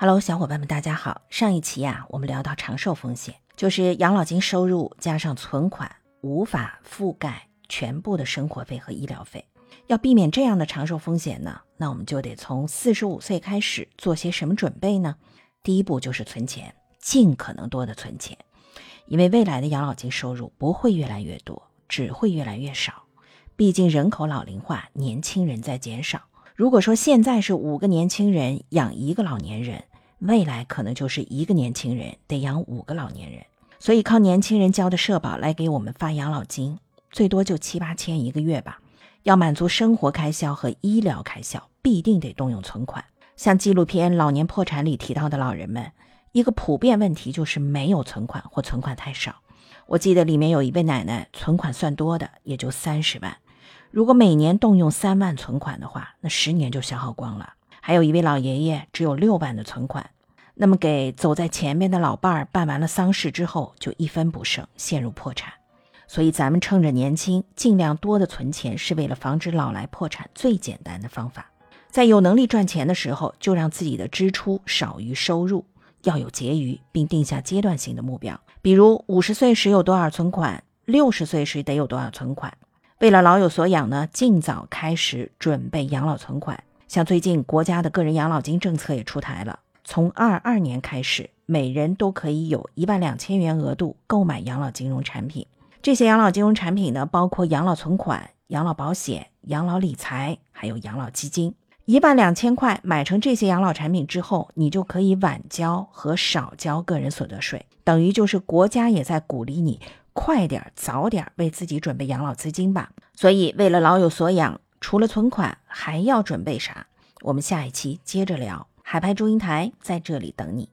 Hello，小伙伴们，大家好。上一期呀，我们聊到长寿风险，就是养老金收入加上存款无法覆盖全部的生活费和医疗费。要避免这样的长寿风险呢，那我们就得从四十五岁开始做些什么准备呢？第一步就是存钱，尽可能多的存钱，因为未来的养老金收入不会越来越多，只会越来越少。毕竟人口老龄化，年轻人在减少。如果说现在是五个年轻人养一个老年人，未来可能就是一个年轻人得养五个老年人。所以靠年轻人交的社保来给我们发养老金，最多就七八千一个月吧。要满足生活开销和医疗开销，必定得动用存款。像纪录片《老年破产》里提到的老人们，一个普遍问题就是没有存款或存款太少。我记得里面有一位奶奶，存款算多的也就三十万。如果每年动用三万存款的话，那十年就消耗光了。还有一位老爷爷只有六万的存款，那么给走在前面的老伴儿办完了丧事之后，就一分不剩，陷入破产。所以咱们趁着年轻，尽量多的存钱，是为了防止老来破产最简单的方法。在有能力赚钱的时候，就让自己的支出少于收入，要有结余，并定下阶段性的目标，比如五十岁时有多少存款，六十岁时得有多少存款。为了老有所养呢，尽早开始准备养老存款。像最近国家的个人养老金政策也出台了，从二二年开始，每人都可以有一万两千元额度购买养老金融产品。这些养老金融产品呢，包括养老存款、养老保险、养老理财，还有养老基金。一万两千块买成这些养老产品之后，你就可以晚交和少交个人所得税，等于就是国家也在鼓励你。快点，早点为自己准备养老资金吧。所以，为了老有所养，除了存款，还要准备啥？我们下一期接着聊。海派祝英台在这里等你。